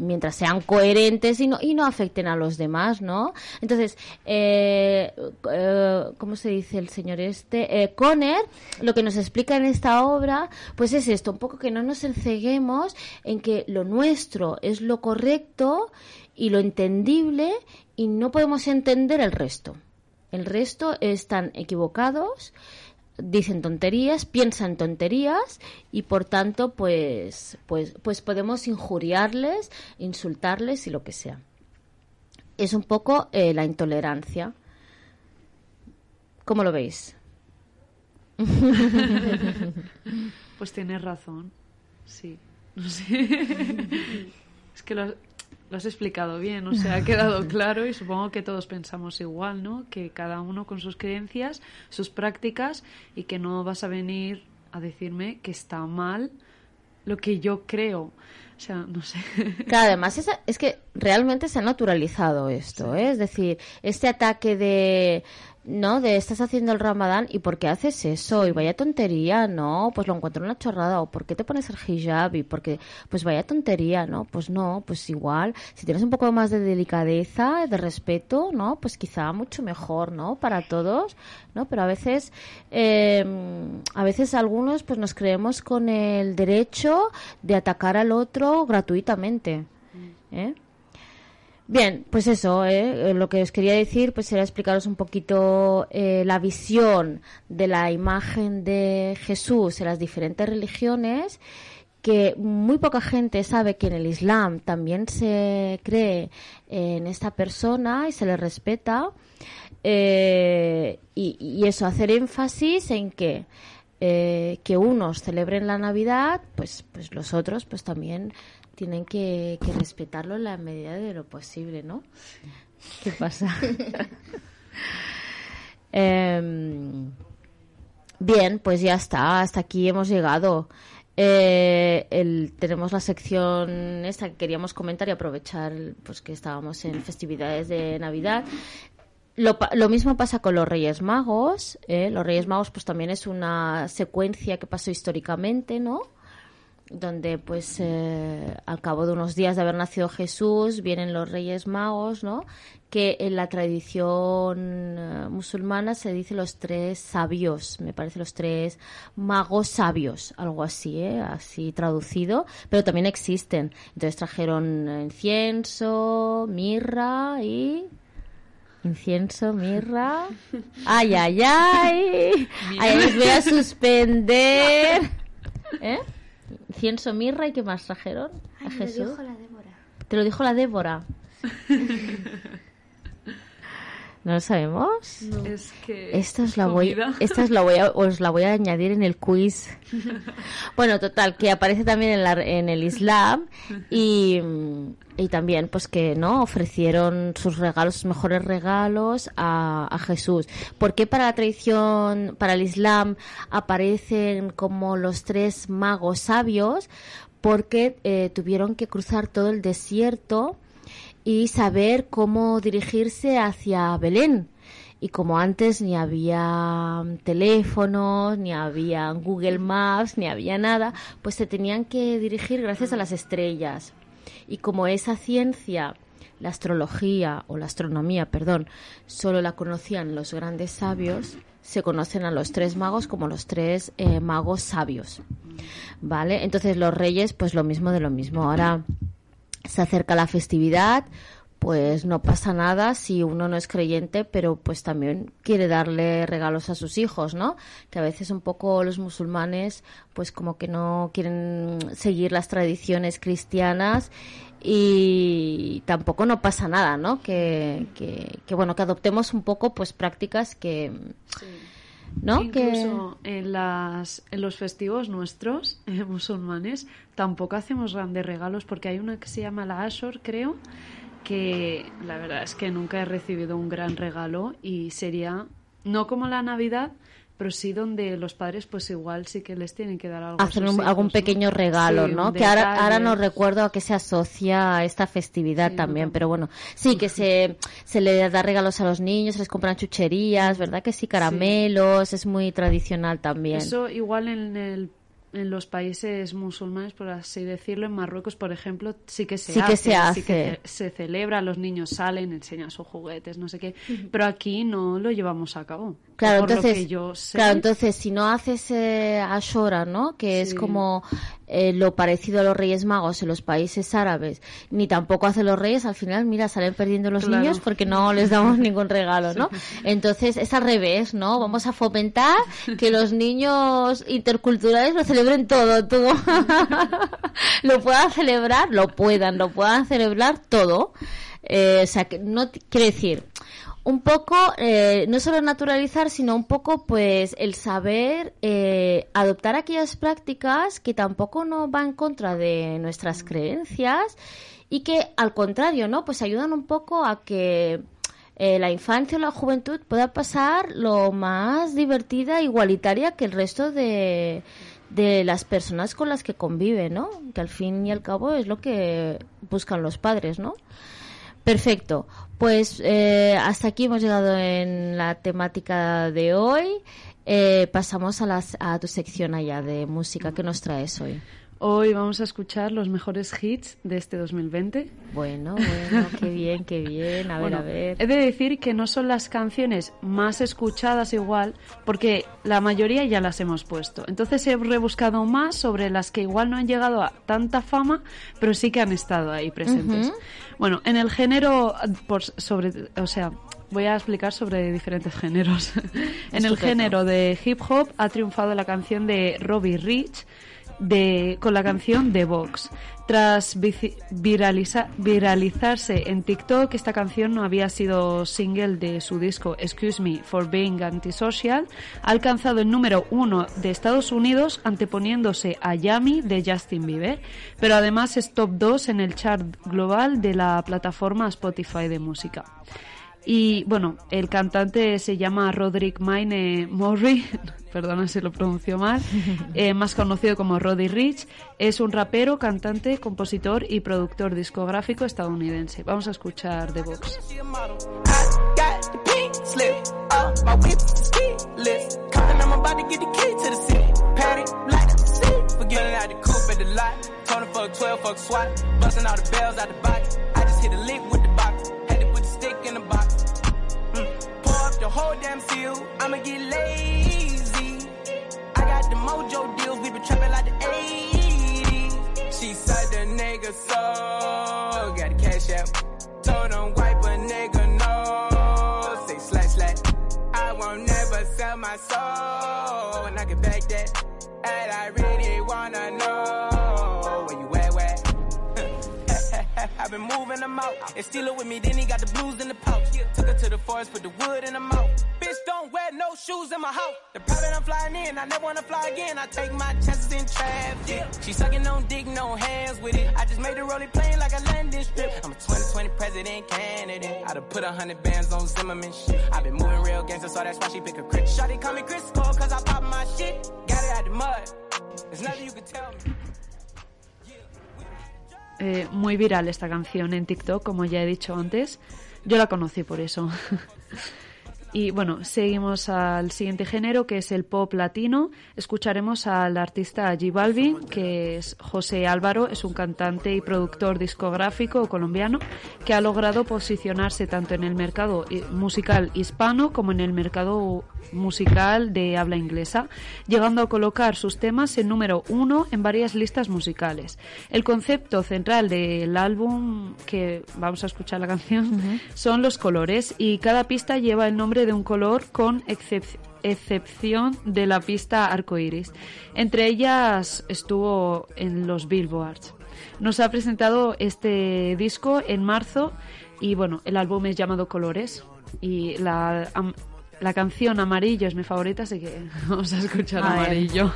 mientras sean coherentes y no, y no afecten a los demás, ¿no? Entonces, eh, eh, ¿cómo se dice el señor este? Eh, Conner, lo que nos explica en esta obra, pues es esto, un poco que no nos enceguemos en que lo nuestro es lo correcto y lo entendible y no podemos entender el resto. El resto están equivocados dicen tonterías, piensan tonterías y por tanto pues, pues, pues podemos injuriarles, insultarles y lo que sea. Es un poco eh, la intolerancia. ¿Cómo lo veis? pues tienes razón, sí. es que lo, lo has explicado bien, o sea, ha quedado claro y supongo que todos pensamos igual, ¿no? Que cada uno con sus creencias, sus prácticas y que no vas a venir a decirme que está mal lo que yo creo. O sea, no sé. Claro, además es, es que realmente se ha naturalizado esto, ¿eh? Es decir, este ataque de ¿no? De estás haciendo el ramadán y ¿por qué haces eso? Y vaya tontería, ¿no? Pues lo encuentro una chorrada. ¿O por qué te pones el hijab? Y porque, pues vaya tontería, ¿no? Pues no, pues igual. Si tienes un poco más de delicadeza, de respeto, ¿no? Pues quizá mucho mejor, ¿no? Para todos, ¿no? Pero a veces, eh, a veces algunos pues nos creemos con el derecho de atacar al otro gratuitamente, ¿eh? Bien, pues eso, ¿eh? lo que os quería decir pues era explicaros un poquito eh, la visión de la imagen de Jesús en las diferentes religiones, que muy poca gente sabe que en el Islam también se cree en esta persona y se le respeta. Eh, y, y, eso, hacer énfasis en que eh, que unos celebren la Navidad, pues, pues los otros pues también tienen que, que respetarlo en la medida de lo posible, ¿no? ¿Qué pasa? Em, bien, pues ya está, hasta aquí hemos llegado. Eh, el- tenemos la sección esta que queríamos comentar y aprovechar pues que estábamos en festividades de Navidad. Lo, lo mismo pasa con los Reyes Magos. ¿eh? Los Reyes Magos pues también es una secuencia que pasó históricamente, ¿no? Donde pues eh, al cabo de unos días de haber nacido Jesús vienen los Reyes Magos, ¿no? Que en la tradición eh, musulmana se dice los tres sabios, me parece los tres magos sabios, algo así, ¿eh? Así traducido, pero también existen. Entonces trajeron incienso, mirra y Incienso, mirra. Ay, ay, ay. Ay, les voy a suspender. ¿Eh? Incienso, mirra y qué más trajeron a Jesús. Te lo dijo la Débora. ¿No lo sabemos? Es que. Esta os la voy, esta os la voy a, os la voy a añadir en el quiz. Bueno, total, que aparece también en, la, en el Islam y, y también pues que no ofrecieron sus regalos, sus mejores regalos a, a Jesús. ¿Por qué para la tradición, para el Islam aparecen como los tres magos sabios? Porque eh, tuvieron que cruzar todo el desierto y saber cómo dirigirse hacia Belén. Y como antes ni había teléfonos, ni había Google Maps, ni había nada, pues se tenían que dirigir gracias a las estrellas. Y como esa ciencia, la astrología o la astronomía, perdón, solo la conocían los grandes sabios, se conocen a los tres magos como los tres eh, magos sabios. ¿Vale? Entonces los reyes, pues lo mismo de lo mismo. Ahora se acerca la festividad, pues no pasa nada si uno no es creyente, pero pues también quiere darle regalos a sus hijos, ¿no? Que a veces un poco los musulmanes pues como que no quieren seguir las tradiciones cristianas y tampoco no pasa nada, ¿no? Que, que, bueno, que adoptemos un poco pues prácticas que... ¿no? Incluso en, las, en los festivos nuestros, eh, musulmanes, tampoco hacemos grandes regalos porque hay una que se llama la Ashor, creo, que la verdad es que nunca he recibido un gran regalo y sería, no como la Navidad, pero sí donde los padres pues igual sí que les tienen que dar algo. Hacer un- hijos, algún ¿no? pequeño regalo, Sí, ¿no? Que ahora, ahora no recuerdo a qué se asocia a esta festividad Sí, también, no. pero bueno, sí que se, se le da regalos a los niños, se les compran chucherías, ¿verdad? Que sí, caramelos, es muy tradicional también. Eso igual en el en los países musulmanes, por así decirlo, en Marruecos, por ejemplo, sí que se Sí hace, que se sí que hace. se celebra, los niños salen, enseñan sus juguetes, no sé qué, pero aquí no lo llevamos a cabo. Claro, por lo entonces, que yo sé, claro, entonces si no haces eh, Ashora, ¿no? Que es como eh, lo parecido a los Reyes Magos en los países árabes, ni tampoco hace los Reyes, al final, mira, salen perdiendo los Claro. niños porque no les damos ningún regalo, ¿no? Entonces es al revés, ¿no? Vamos a fomentar que los niños interculturales lo celebren todo, todo. lo puedan celebrar, lo puedan, lo puedan celebrar todo. Eh, o sea, que no quiere decir un poco eh, no solo naturalizar sino un poco pues el saber eh, adoptar aquellas prácticas que tampoco no van en contra de nuestras creencias y que al contrario no pues ayudan un poco a que eh, la infancia o la juventud pueda pasar lo más divertida igualitaria que el resto de de las personas con las que convive, ¿no? Que al fin y al cabo es lo que buscan los padres, ¿no? Perfecto. Pues eh, hasta aquí hemos llegado en la temática de hoy. Eh, pasamos a, las, a tu sección allá de música. que nos traes hoy? Hoy vamos a escuchar los mejores hits de este 2020. Bueno, bueno, qué bien, qué bien. A ver, Bueno, a ver. He de decir que no son las canciones más escuchadas igual, porque la mayoría ya las hemos puesto. Entonces he rebuscado más sobre las que igual no han llegado a tanta fama, pero sí que han estado ahí presentes. Bueno, en el género, por, sobre, o sea, voy a explicar sobre diferentes géneros. en el género de hip hop ha triunfado la canción de Robbie Rich de, con la canción The Vox. Tras viralizarse en TikTok, esta canción no había sido single de su disco Excuse Me for Being Antisocial. Ha alcanzado el número uno de Estados Unidos anteponiéndose a Yummy de Justin Bieber, pero además es top 2 en el chart global de la plataforma Spotify de música. Y bueno, el cantante se llama Roderick Mine Murray, perdona si lo pronuncio mal, eh, más conocido como Roddy Rich. Es un rapero, cantante, compositor y productor discográfico estadounidense. Vamos a escuchar The Box. Them out. And steal it with me, then he got the blues in the pouch. Took her to the forest, put the wood in the mouth. Bitch, don't wear no shoes in my house. The private I'm flying in, I never wanna fly again. I take my chances in traffic. She sucking on dick, no hands with it. I just made the rolling plane like a landing strip. I'm a 2020 president candidate. I'd have put a hundred bands on Zimmerman shit. I've been moving real gangster, so that's why she pick a crit. Shotty call me Chris Cole, cause I pop my shit. Got it out the mud. There's nothing you can tell me. Eh, muy viral esta canción en TikTok, como ya he dicho antes. Yo la conocí por eso. Y bueno, seguimos al siguiente género que es el pop latino. Escucharemos al artista G Balvin, que es José Álvaro, es un cantante y productor discográfico colombiano que ha logrado posicionarse tanto en el mercado musical hispano como en el mercado musical de habla inglesa, llegando a colocar sus temas en número uno en varias listas musicales. El concepto central del álbum, que vamos a escuchar la canción, son los colores y cada pista lleva el nombre de un color con excepción de la pista arcoiris. Entre ellas estuvo en los Billboards. Nos ha presentado este disco en marzo y bueno, el álbum es llamado Colores y la, la canción Amarillo es mi favorita, así que vamos a escuchar Amarillo.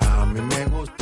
A mí me gusta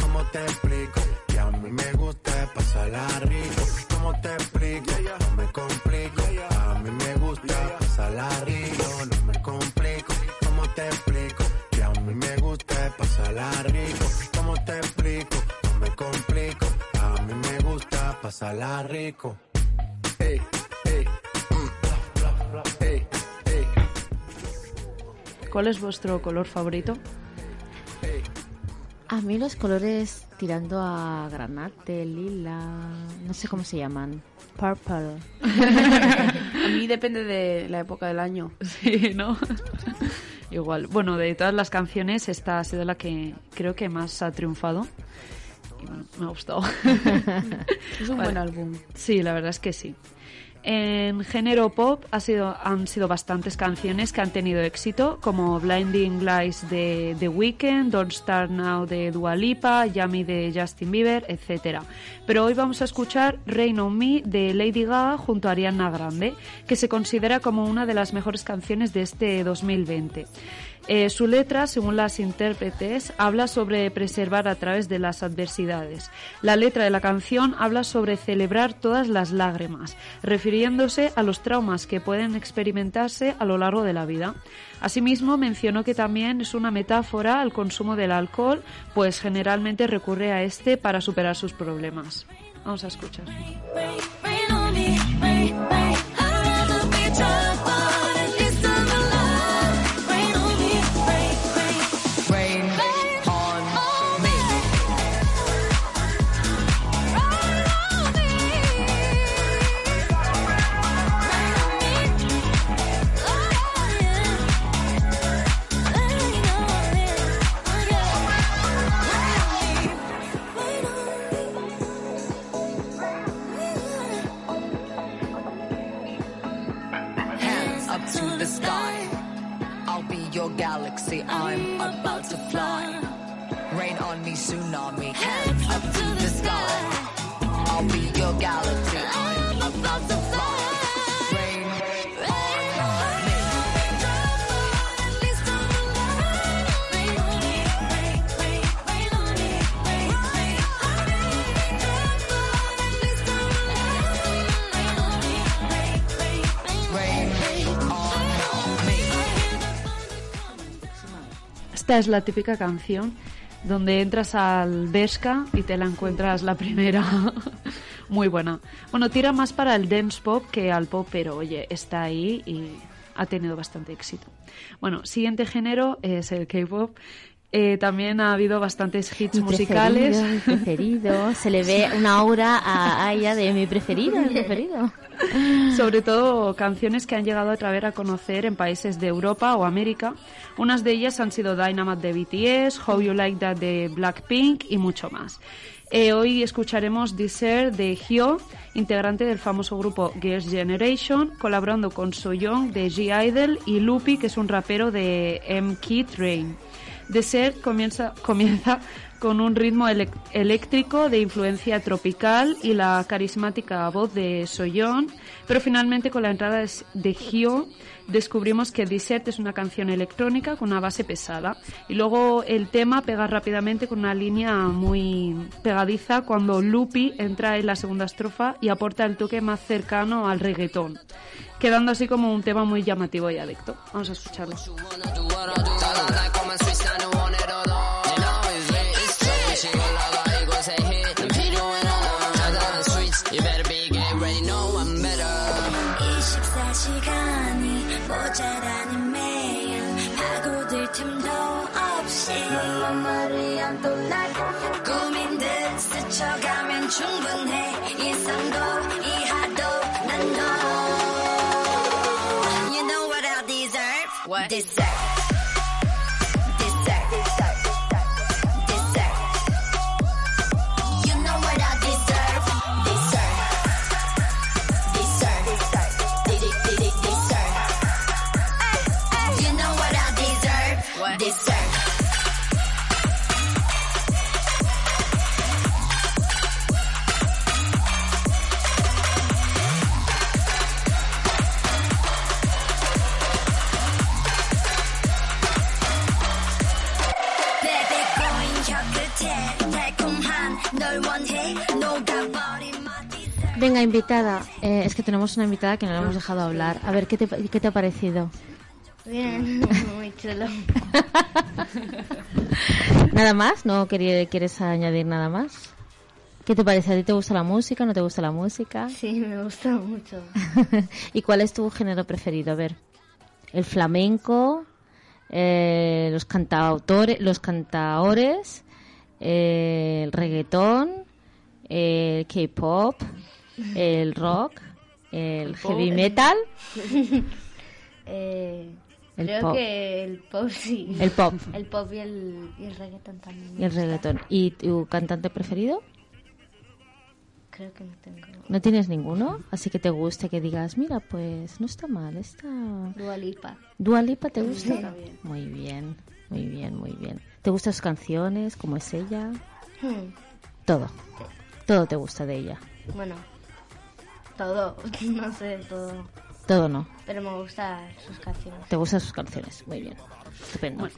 ¿cómo te explico? Que a mí me gusta pasarla rico. ¿Cómo te explico? No me complico. A mí me gusta pasarla rico. No me complico. ¿Cómo te explico? Que a mí me gusta pasarla rico. ¿Cómo te explico? No me complico. A mí me gusta pasarla rico. Hey, hey, ¿Cuál es vuestro color favorito? A mí los colores tirando a granate, lila, no sé cómo se llaman. Purple. a mí depende de la época del año. Sí, ¿no? Igual. Bueno, de todas las canciones, esta ha sido la que creo que más ha triunfado. Y bueno, me ha gustado. es un buen álbum. Sí, la verdad es que sí. En género pop han sido bastantes canciones que han tenido éxito, como Blinding Lights de The Weeknd, Don't Start Now de Dua Lipa, Yummy de Justin Bieber, etc. Pero hoy vamos a escuchar Rain on Me de Lady Gaga junto a Ariana Grande, que se considera como una de las mejores canciones de este 2020. Eh, su letra, según las intérpretes, habla sobre preservar a través de las adversidades. La letra de la canción habla sobre celebrar todas las lágrimas, refiriéndose a los traumas que pueden experimentarse a lo largo de la vida. Asimismo, mencionó que también es una metáfora al consumo del alcohol, pues generalmente recurre a este para superar sus problemas. Vamos a escuchar. Tsunami, hands up to the sky. I'll be your galaxy. I'm about to. Esta es la típica canción donde entras al Vesca y te la encuentras la primera. Muy buena. Bueno, tira más para el dance pop que al pop, pero oye, está ahí y ha tenido bastante éxito. Bueno, siguiente género es el K-pop. Eh, también ha habido bastantes hits Mi musicales. preferido, mi preferido. Se le ve una aura a, a ella de mi preferido, mi preferido. Sobre todo canciones que han llegado a través a conocer en países de Europa o América. Unas de ellas han sido Dynamite de BTS, How You Like That de Blackpink y mucho más. Eh, hoy escucharemos Desert de Hyo, integrante del famoso grupo Girls' Generation, colaborando con Soyoung de G-Idol y Lupi, que es un rapero de M-Kid Rain. Desert comienza, comienza con un ritmo eléctrico de influencia tropical y la carismática voz de Soyeon, pero finalmente con la entrada de- Hyo descubrimos que Desert es una canción electrónica con una base pesada y luego el tema pega rápidamente con una línea muy pegadiza cuando Lupi entra en la segunda estrofa y aporta el toque más cercano al reggaetón, quedando así como un tema muy llamativo y adicto. Vamos a escucharlo. 없이 머리야 또날 꾸민 듯 스쳐가면 충분해 이상도 이하도 난너 You know what I deserve? What? Deserve Deserve Venga, invitada. Eh, es que tenemos una invitada que no la hemos dejado hablar. A ver, ¿qué te, qué te ha parecido? Bien, muy chulo. ¿Nada más? ¿No quería- quieres añadir nada más? ¿Qué te parece? ¿A ti te gusta la música? ¿No te gusta la música? Sí, me gusta mucho. ¿Y cuál es tu género preferido? A ver, el flamenco, eh, los cantautores, los cantaores, eh, el reggaetón, el K-pop, el rock, el, heavy metal, Eh, El creo pop. que el pop sí. El pop. El pop y el, y el reggaeton también. y el gusta. reggaetón. ¿Y tu cantante preferido? Creo que no tengo. ¿No tienes ninguno? Así que te guste, que digas, mira, pues no está mal, está... Dua Lipa. ¿Dua Lipa te gusta? Bien. Muy bien, muy bien, muy bien. ¿Te gustan sus canciones? ¿Cómo es ella? Hmm, Todo. Todo te gusta de ella. Bueno, todo. No sé, todo. Todo no. Pero me gustan sus canciones. Te gustan sus canciones. Muy bien. Estupendo.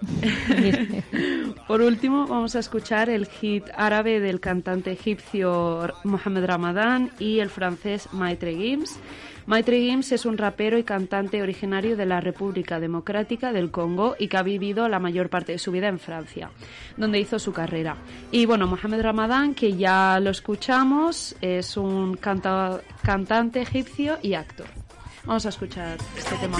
Por último, vamos a escuchar el hit árabe del cantante egipcio Mohamed Ramadan y el francés Maitre Gims. Maitre Gims es un rapero y cantante originario de la República Democrática del Congo y que ha vivido la mayor parte de su vida en Francia, donde hizo su carrera. Y bueno, Mohamed Ramadan, que ya lo escuchamos, es un canta- cantante egipcio y actor. Vamos a escuchar este tema.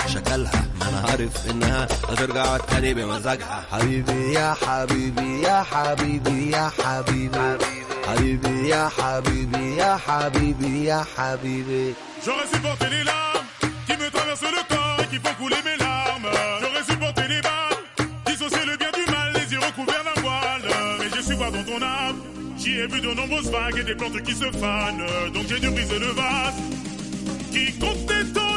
مالي انا ومالها مالها خليها في حالها حالها مش هجر شكلها شكلها ما انا عارف انها هترجع تاني بمزاجها حبيبي يا حبيبي يا حبيبي يا حبيبي حبيبي يا حبيبي يا حبيبي يا حبيبي J'aurais supporté les larmes qui me traversent le corps et qui font couler mes larmes. J'aurais supporté les balles, dissocier le bien du mal, les yeux recouverts d'un voile. Mais je suis pas dans ton âme, J'y ai vu de nombreuses vagues et des plantes qui se fanent. Donc j'ai dû briser le vase qui contenait ton esprit.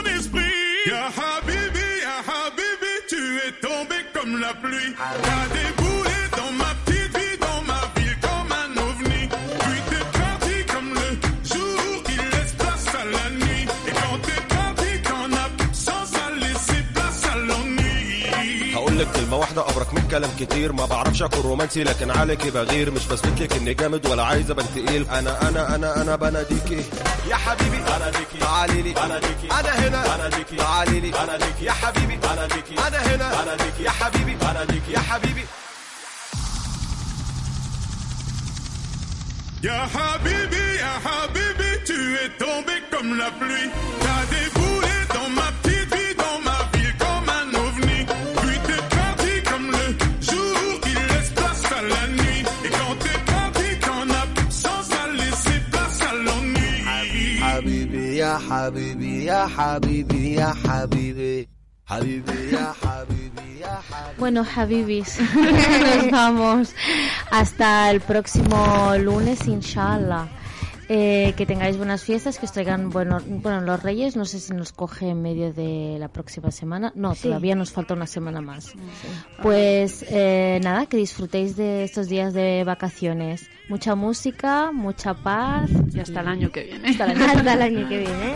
Ya Habibi, Ya Habibi, tu es tombé comme la pluie. Dans هقول لك كلمة واحدة أبرك من كلام كتير. ما بعرفش أكون رومانسي لكن عليكي بغير. مش بثبت لك إني جامد ولا عايز أبان تقيل. أنا أنا أنا أنا بناديكي. يا حبيبي بناديكي. تعالي لي. بناديكي. أنا هنا. بناديكي. تعالي لي. بناديكي. يا حبيبي. بناديكي. أنا هنا. بناديكي. يا حبيبي. بناديكي. يا حبيبي. Ya Habibi, Ya Habibi, tu es tombé comme la pluie. T'as déboulé dans ma habibi, ya habibi, ya habibi. Habibi, ya habibi, ya habibi. Bueno, Habibis, nos vamos. Hasta el próximo lunes, inshallah. Eh, que tengáis buenas fiestas, que os traigan bueno, bueno, los Reyes. No sé si nos coge en medio de la próxima semana. No, Sí. todavía nos falta una semana más. Pues eh, nada, que disfrutéis de estos días de vacaciones. Mucha música, mucha paz. Y hasta el año que viene. Hasta el año, Hasta el año que viene.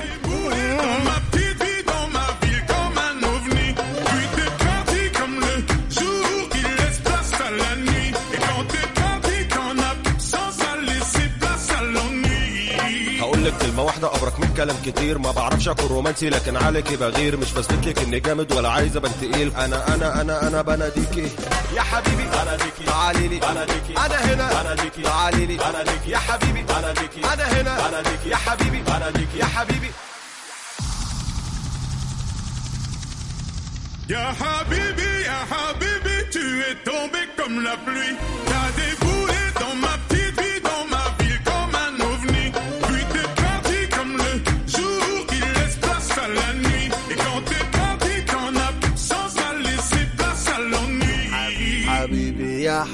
لك كلمة واحدة أبرك من كلام كتير. ما بعرفش أكون رومانسي لكن عليكي بغير. مش بثبت لك إني جامد ولا عايز أبان تقيل. أنا أنا أنا أنا بناديكي يا حبيبي بناديكي تعالي لي. بناديكي أنا هنا. بناديكي تعالي لي. بناديكي يا حبيبي. بناديكي أنا هنا. بناديكي يا حبيبي. بناديكي يا حبيبي. Ya Habibi, Ya Habibi, tu es tombé comme la pluie. T'as déboulé dans ma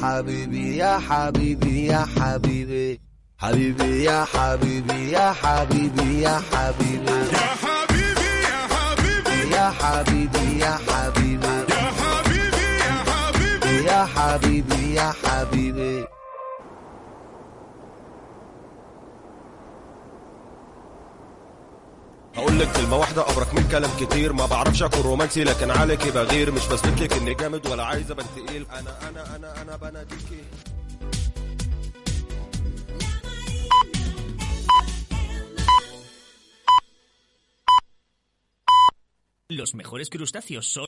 حبيبي يا حبيبي يا حبيبي. يا حبيبي حبيبي يا حبيبي. يا حبيبي يا حبيبي. Ya Habibi, يا حبيبي. يا حبيبي Ya Habibi, Ya Habibi. يا حبيبي يا حبيبي. هقول لك كلمة واحدة أبرك من كلام كتير ما بعرفش أكون رومانسي لكن عليكي بغير مش بثبت لك إني جامد ولا عايز أبان تقيل أنا أنا أنا أنا بناديكي Los mejores crustáceos son